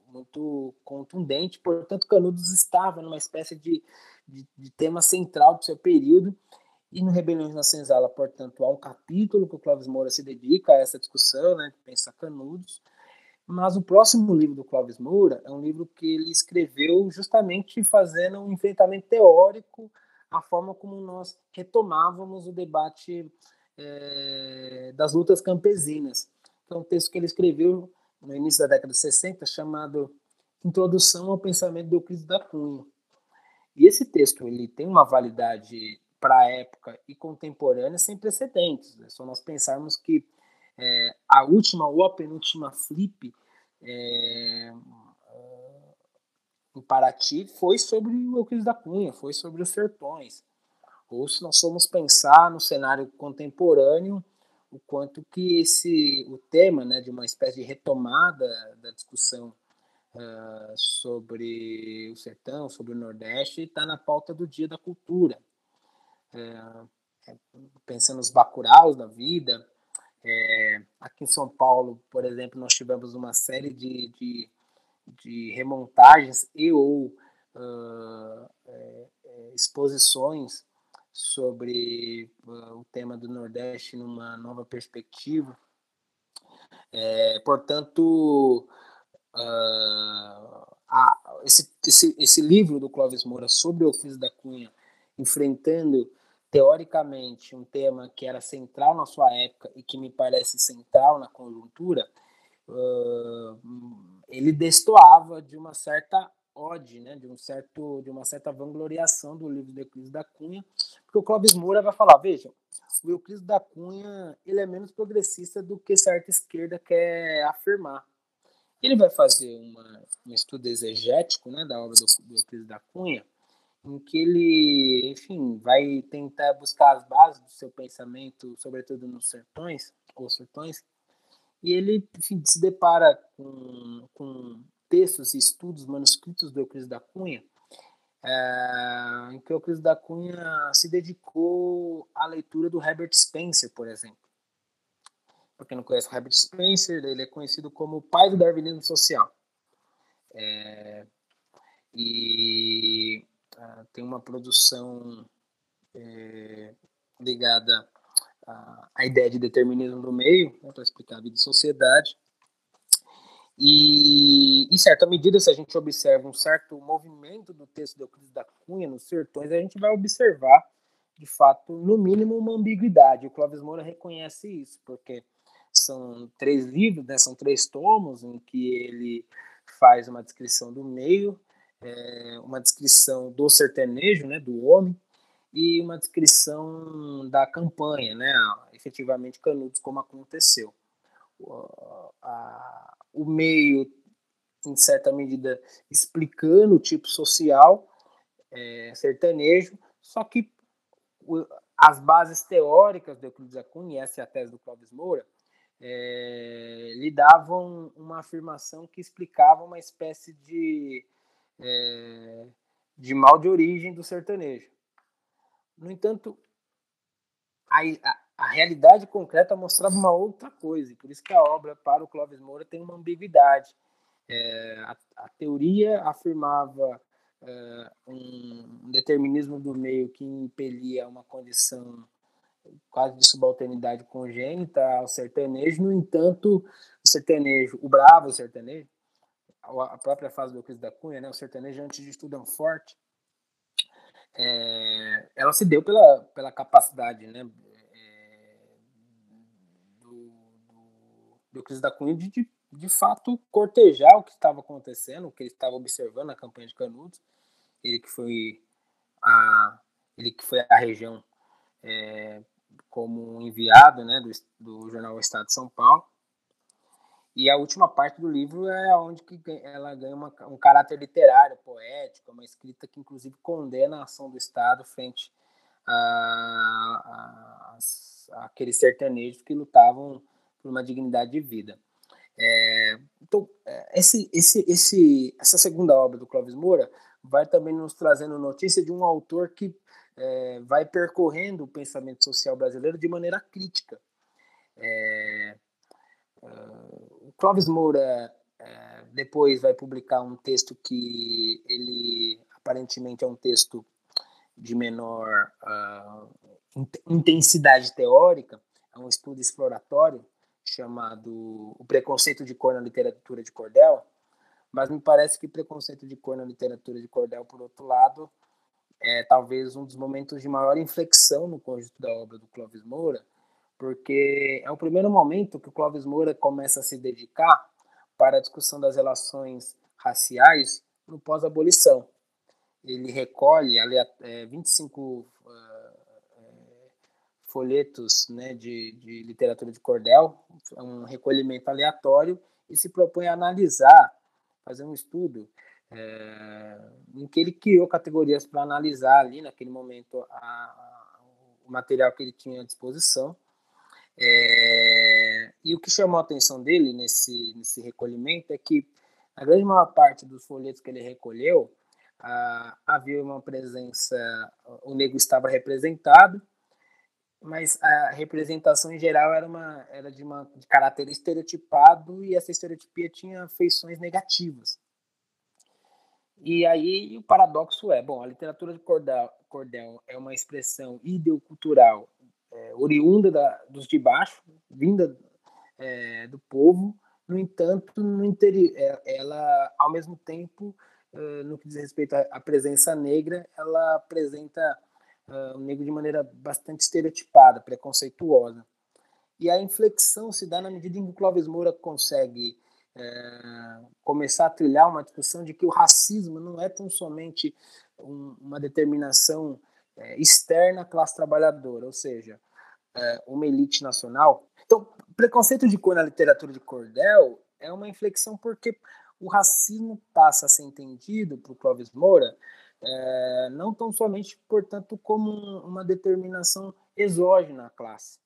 muito contundente, portanto, Canudos estava numa espécie de, de, de tema central do seu período. E no Rebeliões na Senzala, portanto, há um capítulo que o Clóvis Moura se dedica a essa discussão, né, Canudos. Mas o próximo livro do Clóvis Moura é um livro que ele escreveu justamente fazendo um enfrentamento teórico à forma como nós retomávamos o debate é, das lutas campesinas. é um texto que ele escreveu no início da década de 60 chamado Introdução ao Pensamento de Euclides da Cunha. E esse texto ele tem uma validade para a época e contemporânea sem precedentes. É só nós pensarmos que é, a última ou a penúltima flip é, em Paraty foi sobre o Euclides da Cunha, foi sobre os sertões. Ou se nós formos pensar no cenário contemporâneo, o quanto que esse o tema né, de uma espécie de retomada da discussão uh, sobre o sertão, sobre o Nordeste, está na pauta do Dia da Cultura. Uh, pensando nos bacuraus da vida, é, aqui em São Paulo, por exemplo, nós tivemos uma série de, de, de remontagens e ou uh, é, exposições sobre uh, o tema do Nordeste numa nova perspectiva. É, portanto, uh, a, esse, esse, esse livro do Clóvis Moura sobre o Ofício da Cunha, enfrentando teoricamente um tema que era central na sua época e que me parece central na conjuntura, uh, ele destoava de uma certa ode, né, de um certo, de uma certa vangloriação do livro de Euclides da Cunha, porque o Clóvis Moura vai falar, vejam, o Euclides da Cunha ele é menos progressista do que certa esquerda quer afirmar. Ele vai fazer uma, um estudo exegético né, da obra do, do Euclides da Cunha, em que ele, enfim, vai tentar buscar as bases do seu pensamento, sobretudo nos sertões, ou sertões, e ele, enfim, se depara com, com textos e estudos manuscritos do Euclides da Cunha, é, em que o Euclides da Cunha se dedicou à leitura do Herbert Spencer, por exemplo. Para quem não conhece o Herbert Spencer, ele é conhecido como o pai do darwinismo social. É, e uh, tem uma produção é, ligada à, à, ideia de determinismo do meio, né, para explicar a vida e sociedade. E, em certa medida, se a gente observa um certo movimento do texto de Euclides da Cunha nos sertões, a gente vai observar, de fato, no mínimo, uma ambiguidade. O Clóvis Moura reconhece isso, porque são três livros, né, são três tomos, em que ele faz uma descrição do meio, é, uma descrição do sertanejo, né, do homem, e uma descrição da campanha, né, efetivamente Canudos, como aconteceu. A, o meio, em certa medida, explicando o tipo social é, sertanejo, só que as bases teóricas do Euclides da Cunha, e essa é a tese do Clóvis Moura, é, lhe davam uma afirmação que explicava uma espécie de é, de mal de origem do sertanejo. No entanto, a, a, realidade concreta mostrava uma outra coisa, e por isso que a obra para o Clóvis Moura tem uma ambiguidade. É, a, a, teoria afirmava é, um determinismo do meio que impelia uma condição quase de subalternidade congênita ao sertanejo, no entanto, o sertanejo, o bravo sertanejo, a própria fase do Euclides da Cunha, né, o sertanejo antes de tudo é um forte, é, ela se deu pela, pela capacidade né, é, do, do, do Euclides da Cunha de, de, de fato cortejar o que estava acontecendo, o que ele estava observando na campanha de Canudos, ele que foi a, ele que foi a região é, como enviado né, do, do jornal Estado de São Paulo, e a última parte do livro é onde que ela ganha uma, um caráter literário, poético, uma escrita que inclusive condena a ação do Estado frente a, a, aqueles sertanejos que lutavam por uma dignidade de vida. É, então, é, esse, esse, esse, essa segunda obra do Clóvis Moura vai também nos trazendo notícia de um autor que é, vai percorrendo o pensamento social brasileiro de maneira crítica. É, uh, o Clóvis Moura é, depois vai publicar um texto que ele aparentemente é um texto de menor uh, intensidade teórica, é um estudo exploratório chamado O Preconceito de Cor na Literatura de Cordel, mas me parece que preconceito de cor na literatura de Cordel, por outro lado, é talvez um dos momentos de maior inflexão no conjunto da obra do Clóvis Moura, porque é o primeiro momento que o Clóvis Moura começa a se dedicar para a discussão das relações raciais no pós-abolição. Ele recolhe é, 25 uh, é, folhetos né, de, de literatura de cordel, um recolhimento aleatório, e se propõe a analisar fazer um estudo é, em que ele criou categorias para analisar ali naquele momento a, a, o material que ele tinha à disposição. É, e o que chamou a atenção dele nesse, nesse recolhimento é que a grande maior parte dos folhetos que ele recolheu a, havia uma presença, o negro estava representado, mas a representação em geral era uma era de uma de caráter estereotipado e essa estereotipia tinha feições negativas. E aí o paradoxo é, bom, a literatura de cordel, cordel é uma expressão ideocultural é, oriunda da, dos de baixo, vinda é, do povo, no entanto, no interior, é, ela, ao mesmo tempo, é, no que diz respeito à presença negra, ela apresenta uh, o negro de maneira bastante estereotipada, preconceituosa. E a inflexão se dá na medida em que o Clóvis Moura consegue é, começar a trilhar uma discussão de que o racismo não é tão somente um, uma determinação é, externa à classe trabalhadora, ou seja, é, uma elite nacional. Então, preconceito de cor na literatura de Cordel é uma inflexão porque o racismo passa a ser entendido por Clóvis Moura é, não tão somente, portanto, como uma determinação exógena à classe.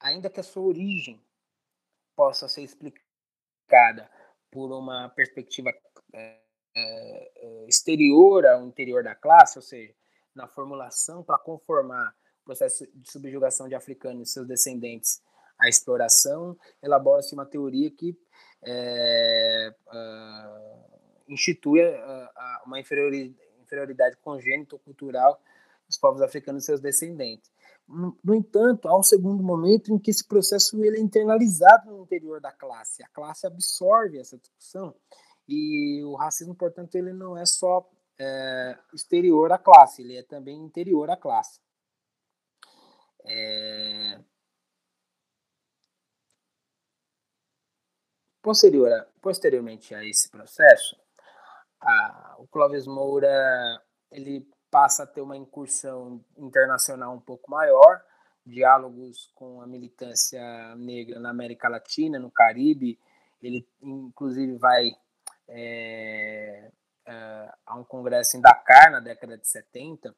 Ainda que a sua origem possa ser explicada por uma perspectiva é, é, exterior ao interior da classe, ou seja, na formulação para conformar o processo de subjugação de africanos e seus descendentes à exploração, elabora-se uma teoria que é, uh, institui a, uma inferioridade congênita ou cultural dos povos africanos e seus descendentes. No, no, entanto, há um segundo momento em que esse processo ele é internalizado no interior da classe. A classe absorve essa discussão e o racismo, portanto, ele não é só é, exterior à classe, ele é também interior à classe. É... Posterior posteriormente a esse processo, a, o Clóvis Moura ele passa a ter uma incursão internacional um pouco maior, diálogos com a militância negra na América Latina, no Caribe. Ele, inclusive, vai é, é, a um congresso em Dakar, na década de 70,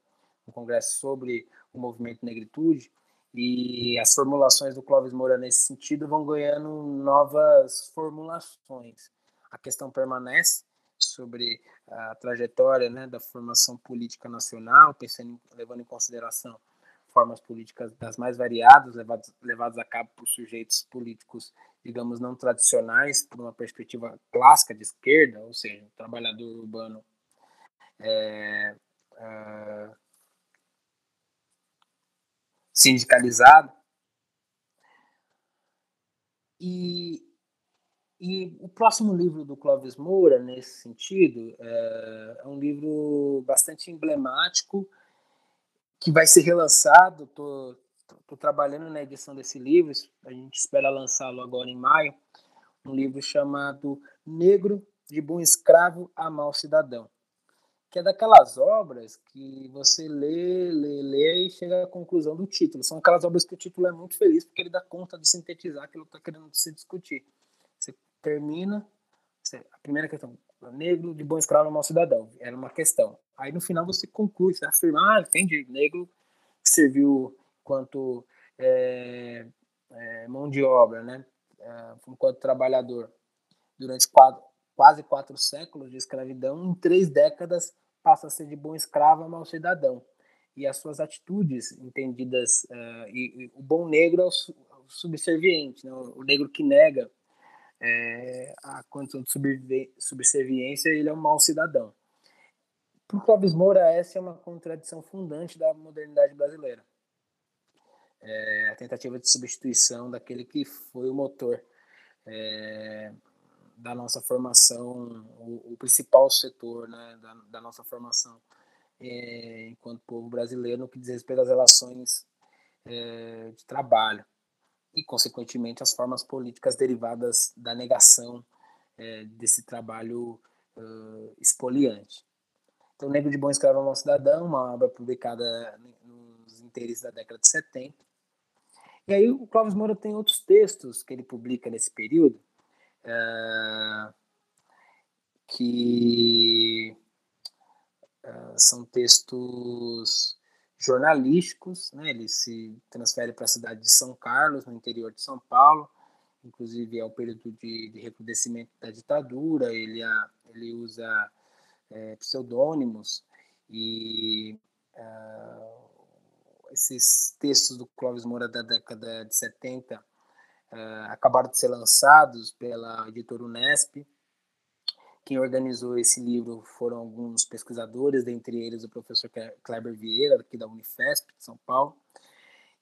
um congresso sobre o movimento negritude, e as formulações do Clóvis Moura nesse sentido vão ganhando novas formulações. A questão permanece, sobre a trajetória né, da formação política nacional, pensando, levando em consideração formas políticas das mais variadas, levadas, levadas a cabo por sujeitos políticos, digamos, não tradicionais, por uma perspectiva clássica de esquerda, ou seja, trabalhador urbano é, é, sindicalizado. E e o próximo livro do Clóvis Moura, nesse sentido, é, é um livro bastante emblemático, que vai ser relançado. Estou trabalhando na edição desse livro, a gente espera lançá-lo agora em maio. Um livro chamado Negro de Bom Escravo a Mal Cidadão, que é daquelas obras que você lê, lê, lê e chega à conclusão do título. São aquelas obras que o título é muito feliz, porque ele dá conta de sintetizar aquilo que está querendo se discutir termina. A primeira questão, negro de bom escravo é mau cidadão. Era uma questão. Aí no final você conclui, você afirma, ah, entendi, negro serviu quanto é, é, mão de obra, né? É, enquanto trabalhador durante quatro, quase quatro séculos de escravidão, em três décadas passa a ser de bom escravo a mau cidadão. E as suas atitudes entendidas, uh, e, e, o bom negro é o, o subserviente, né? o negro que nega é, a condição de subserviência, ele é um mau cidadão. Para o Clóvis Moura, essa é uma contradição fundante da modernidade brasileira. É a tentativa de substituição daquele que foi o motor é, da nossa formação, o, o principal setor né, da, da nossa formação é, enquanto povo brasileiro no que diz respeito às relações é, de trabalho e, consequentemente, as formas políticas derivadas da negação é, desse trabalho uh, expoliante. Então, Negro de Bom Escravo é um Cidadão, uma obra publicada nos interesses da década de 70. E aí o Clóvis Moura tem outros textos que ele publica nesse período, uh, que uh, são textos jornalísticos, né? Ele se transfere para a cidade de São Carlos, no interior de São Paulo, inclusive é o período de, de recrudescimento da ditadura. Ele, a, ele usa é, pseudônimos e uh, esses textos do Clóvis Moura da década de 70 uh, acabaram de ser lançados pela editora Unesp quem organizou esse livro foram alguns pesquisadores, dentre eles o professor Kleber Vieira, aqui da Unifesp, de São Paulo.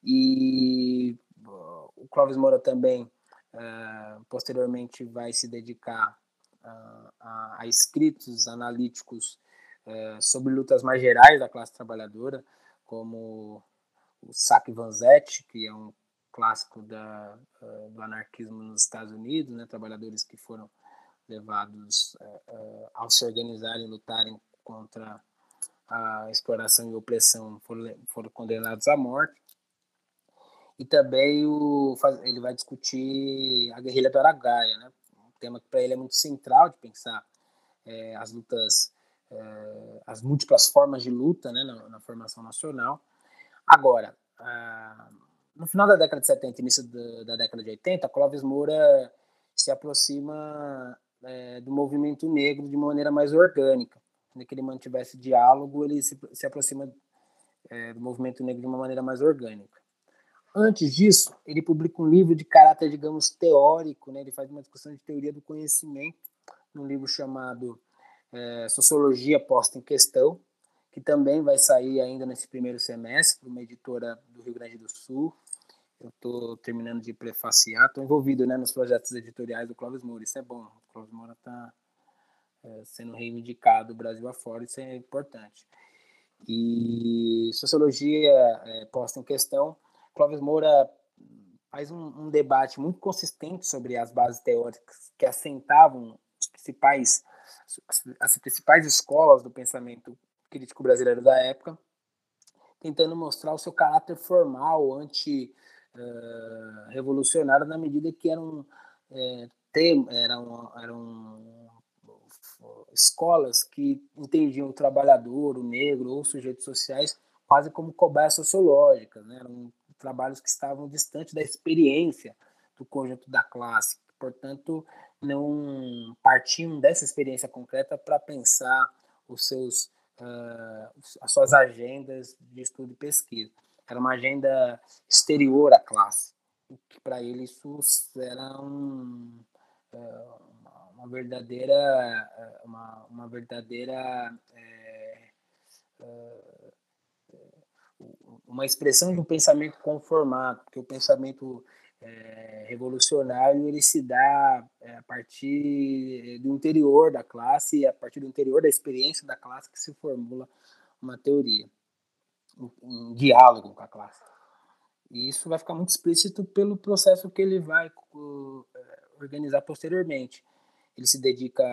E o Clóvis Moura também, uh, posteriormente, vai se dedicar uh, a, a, escritos analíticos uh, sobre lutas mais gerais da classe trabalhadora, como o Saque Vanzetti, que é um clássico da, do anarquismo nos Estados Unidos, né, trabalhadores que foram levados uh, ao se organizarem, lutarem contra a exploração e opressão, foram, foram condenados à morte. E também o, ele vai discutir a guerrilha do Aragaia, né? um tema que para ele é muito central de pensar é, as lutas, é, as múltiplas formas de luta né, na, na formação nacional. Agora, no final da década de 70, início da, da década de 80, Clóvis Moura se aproxima é, do movimento negro de maneira mais orgânica. Quando que ele mantivesse diálogo, ele se, se aproxima é, do movimento negro de uma maneira mais orgânica. Antes disso, ele publica um livro de caráter, digamos, teórico, né? ele faz uma discussão de teoria do conhecimento, num livro chamado é, Sociologia Posta em Questão, que também vai sair ainda nesse primeiro semestre, uma editora do Rio Grande do Sul, eu estou terminando de prefaciar, estou envolvido né, nos projetos editoriais do Clóvis Moura, isso é bom. Clóvis Moura está é, sendo reivindicado Brasil afora, isso é importante. E sociologia é, posta em questão, Clóvis Moura faz um, um, debate muito consistente sobre as bases teóricas que assentavam os principais, as, as principais escolas do pensamento crítico brasileiro da época, tentando mostrar o seu caráter formal, anti uh, na medida que eram, é, tem, eram, eram escolas que entendiam o trabalhador, o negro ou sujeitos sociais quase como cobaias sociológicas, né? eram trabalhos que estavam distantes da experiência do conjunto da classe, portanto não partiam dessa experiência concreta para pensar os seus uh, as suas agendas de estudo e pesquisa. Era uma agenda exterior à classe. Para ele isso era um, uma verdadeira uma, uma verdadeira é, é, uma expressão de um pensamento conformado, porque o pensamento é, revolucionário ele se dá é, a partir do interior da classe e a partir do interior da experiência da classe que se formula uma teoria um, diálogo com a classe. E isso vai ficar muito explícito pelo processo que ele vai organizar posteriormente. Ele se dedica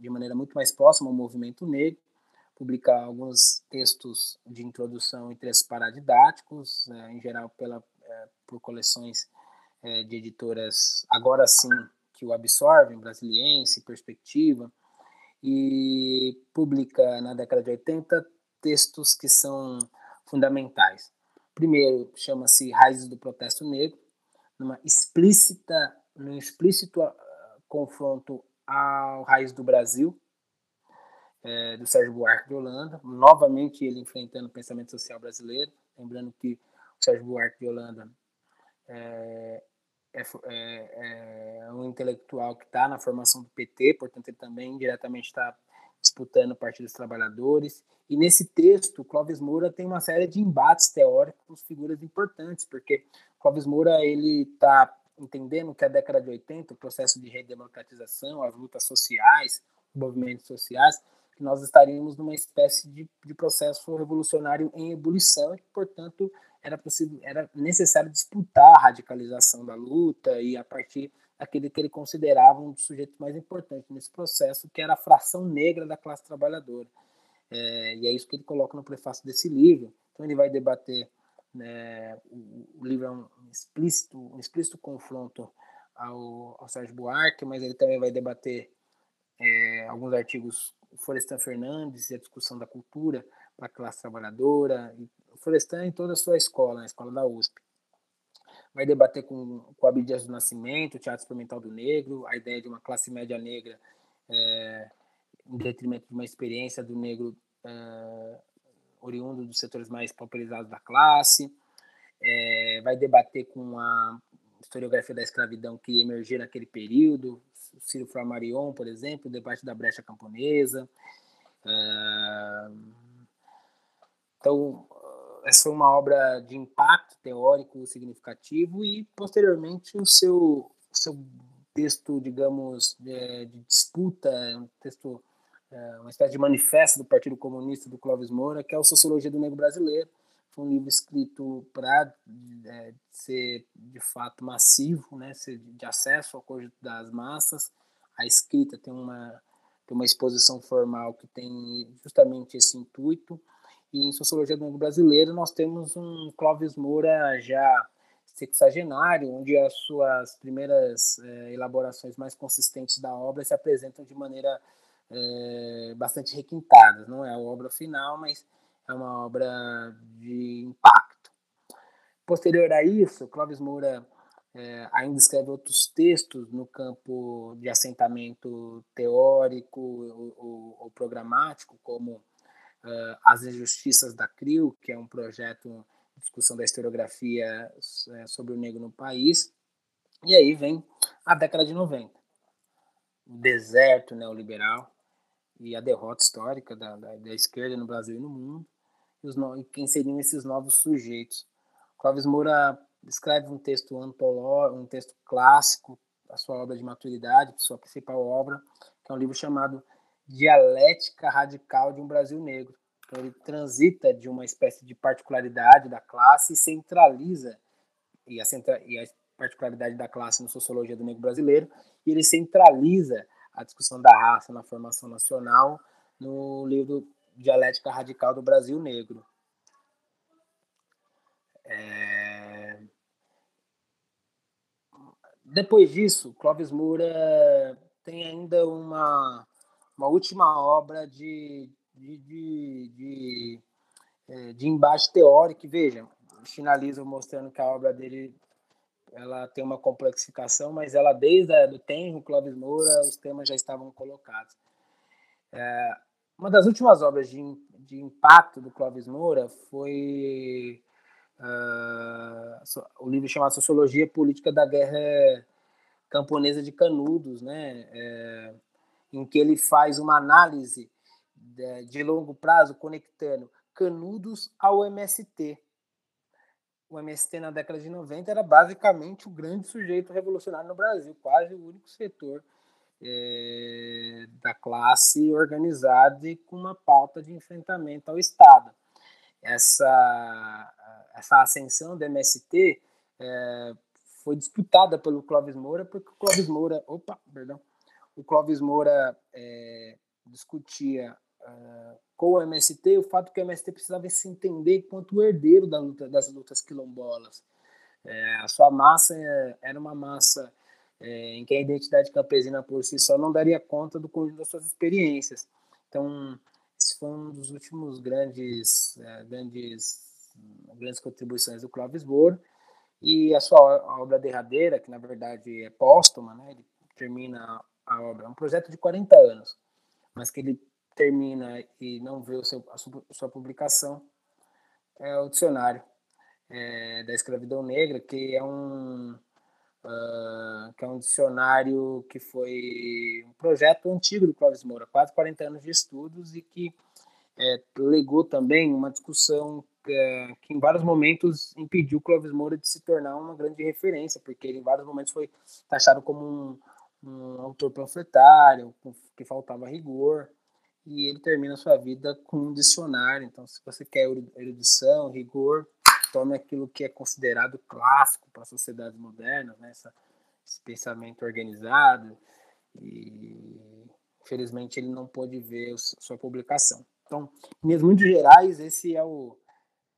de maneira muito mais próxima ao movimento negro, publica alguns textos de introdução e textos paradidáticos, é, em geral pela, é, por coleções é, de editoras, agora sim, que o absorvem, Brasiliense, Perspectiva, e publica na década de 80 textos que são fundamentais. Primeiro, chama-se Raízes do Protesto Negro, numa explícita, num explícito uh, confronto ao Raiz do Brasil, é, do Sérgio Buarque de Holanda, novamente ele enfrentando o pensamento social brasileiro, lembrando que o Sérgio Buarque de Holanda é, é, é, é um intelectual que está na formação do PT, portanto ele também diretamente está disputando o Partido dos Trabalhadores. E nesse texto, Clóvis Moura tem uma série de embates teóricos com figuras importantes, porque Clóvis Moura ele está entendendo que a década de 80, o processo de redemocratização, as lutas sociais, os movimentos sociais, que nós estaríamos numa espécie de, de processo revolucionário em ebulição e portanto, era possível, era necessário disputar a radicalização da luta e a partir daquele que ele considerava um dos sujeitos mais importantes nesse processo, que era a fração negra da classe trabalhadora. É, e é isso que ele coloca no prefácio desse livro. Então ele vai debater, né, o, o, livro é um explícito, um explícito confronto ao, ao Sérgio Buarque, mas ele também vai debater é, alguns artigos Florestan Fernandes e a discussão da cultura para a classe trabalhadora, Florestan em toda a sua escola, na escola da USP. Vai debater com, com Abdias do Nascimento, o Teatro Experimental do Negro, a ideia de uma classe média negra é, em detrimento de uma experiência do negro é, oriundo dos setores mais pauperizados da classe. É, vai debater com a historiografia da escravidão que emergiu naquele período, Ciro Flamarion, por exemplo, o debate da brecha camponesa. É, então, essa foi uma obra de impacto teórico significativo e, posteriormente, o seu, o seu texto, digamos, de, de disputa, um texto, é, uma espécie de manifesto do Partido Comunista do Clóvis Moura, que é o Sociologia do Negro Brasileiro. Foi um livro escrito para é, ser, de fato, massivo, né, ser de acesso ao conjunto das massas. A escrita tem uma, tem uma exposição formal que tem justamente esse intuito. E em Sociologia do Mundo Brasileiro nós temos um Clóvis Moura já sexagenário, onde as suas primeiras é, elaborações mais consistentes da obra se apresentam de maneira é, bastante requintada. Não é a obra final, mas é uma obra de impacto. Posterior a isso, Clóvis Moura é, ainda escreve outros textos no campo de assentamento teórico ou, ou, ou programático, como uh, As Injustiças da CRIO, que é um projeto de discussão da historiografia uh, sobre o negro no país. E aí vem a década de 90, o deserto neoliberal e a derrota histórica da, da, da esquerda no Brasil e no mundo, e, os no, e quem seriam esses novos sujeitos. Clóvis Moura escreve um texto antológico, um texto clássico, a sua obra de maturidade, sua principal obra, que é um livro chamado dialética radical de um Brasil negro. Então, ele transita de uma espécie de particularidade da classe e centraliza, e a, centra, e a particularidade da classe na sociologia do negro brasileiro, e ele centraliza a discussão da raça na formação nacional no livro Dialética Radical do Brasil Negro. É... Depois disso, Clóvis Moura tem ainda uma uma última obra de, de, de, de, é, de embate teórico. Veja, finalizo mostrando que a obra dele ela tem uma complexificação, mas ela desde o Tenro, Clóvis Moura, os temas já estavam colocados. É, uma das últimas obras de, de impacto do Clóvis Moura foi uh, o livro chamado Sociologia Política da Guerra Camponesa de Canudos, né? É, em que ele faz uma análise de, de longo prazo conectando Canudos ao MST. O MST na década de 90 era basicamente o grande sujeito revolucionário no Brasil, quase o único setor é, da classe organizada e com uma pauta de enfrentamento ao Estado. Essa, essa ascensão do MST é, foi disputada pelo Clóvis Moura, porque o Clóvis Moura, opa, perdão, o Clóvis Moura é, discutia com o MST o fato que o MST precisava se entender enquanto herdeiro da luta, das lutas quilombolas. É, a sua massa era uma massa é, em que a identidade campesina por si só não daria conta do conjunto das suas experiências. Então, esse foi um dos últimos grandes, é, grandes, grandes contribuições do Clóvis Boro. E a sua obra derradeira, que na verdade é póstuma, né? ele termina a obra, é um projeto de 40 anos, mas que ele termina e não vê o seu, a, sua, publicação, é o dicionário é, da escravidão negra, que é um uh, que é um dicionário que foi um projeto antigo do Clóvis Moura, quase 40 anos de estudos e que é, legou também uma discussão é, que em vários momentos impediu Clóvis Moura de se tornar uma grande referência, porque ele em vários momentos foi taxado como um, um autor panfletário, que faltava rigor, e ele termina sua vida com um dicionário. Então, se você quer erudição, rigor, tome aquilo que é considerado clássico para sociedades modernas, né? Essa, esse pensamento organizado. E, infelizmente, ele não pôde ver sua publicação. Então, em muito gerais, esse é o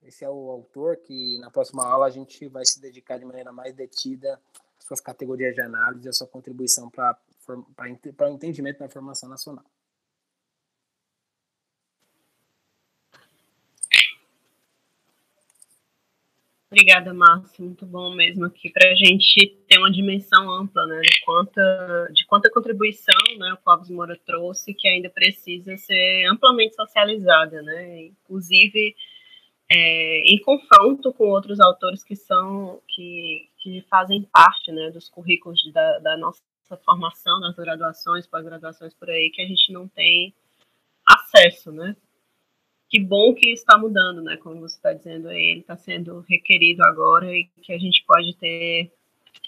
esse é o autor que na próxima aula a gente vai se dedicar de maneira mais detida às suas categorias de análise e a sua contribuição para o entendimento da formação nacional. Obrigada, Márcio. Muito bom mesmo aqui para a gente ter uma dimensão ampla, né, de quanta, de quanta contribuição, né, o Clóvis Moura trouxe que ainda precisa ser amplamente socializada, né, inclusive é, em confronto com outros autores que são que, que fazem parte, né, dos currículos de, da, da nossa formação, nas graduações, pós-graduações por aí, que a gente não tem acesso, né que bom que está mudando, né? Como você está dizendo ele está sendo requerido agora e que a gente pode ter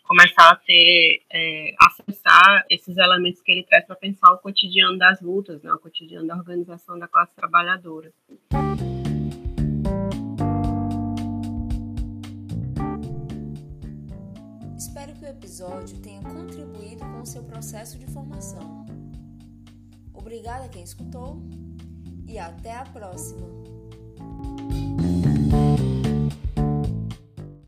começar a ter é, acessar esses elementos que ele traz para pensar o cotidiano das lutas, né? O cotidiano da organização da classe trabalhadora. Espero que o episódio tenha contribuído com o seu processo de formação. Obrigada a quem escutou e até a próxima!